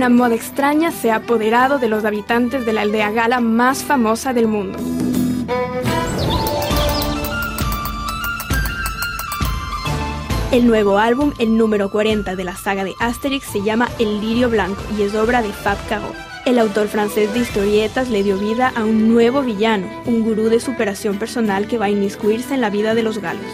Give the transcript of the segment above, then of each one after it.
una moda extraña se ha apoderado de los habitantes de la aldea gala más famosa del mundo. El nuevo álbum, el número 40 de la saga de Asterix, se llama El Lirio Blanco y es obra de Fab Caro. El autor francés de historietas le dio vida a un nuevo villano, un gurú de superación personal que va a inmiscuirse en la vida de los galos.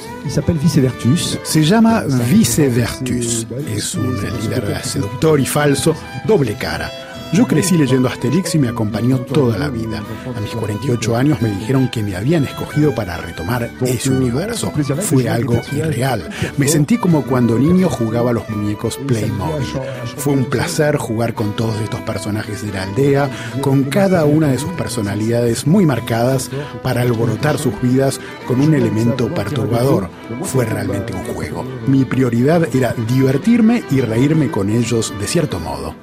Se llama Vicevertus. Es un líder seductor y falso, doble cara yo crecí leyendo Asterix y me acompañó toda la vida. A mis 48 años me dijeron que me habían escogido para retomar ese universo. Fue algo irreal. Me sentí como cuando niño jugaba a los muñecos Playmobil. Fue un placer jugar con todos estos personajes de la aldea, con cada una de sus personalidades muy marcadas para alborotar sus vidas con un elemento perturbador. Fue realmente un juego. Mi prioridad era divertirme y reírme con ellos de cierto modo.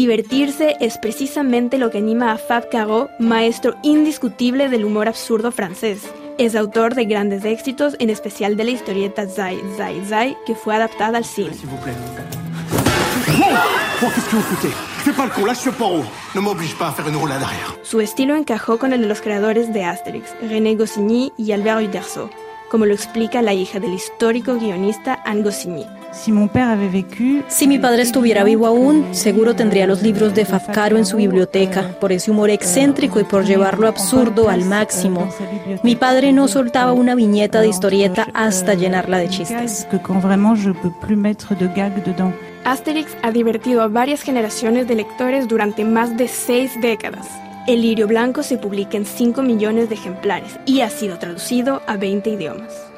Divertirse es precisamente lo que anima a Fab Caro, maestro indiscutible del humor absurdo francés. Es autor de grandes éxitos, en especial de la historieta Zai Zai Zai, que fue adaptada al cine. Su estilo encajó con el de los creadores de Asterix, René Goscinny y Albert Uderzo, como lo explica la hija del histórico guionista Anne Goscinny. Si mi padre estuviera vivo aún, seguro tendría los libros de Fafcaro en su biblioteca, por ese humor excéntrico y por llevarlo absurdo al máximo. Mi padre no soltaba una viñeta de historieta hasta llenarla de chistes. Asterix ha divertido a varias generaciones de lectores durante más de seis décadas. El lirio blanco se publica en 5 millones de ejemplares y ha sido traducido a 20 idiomas.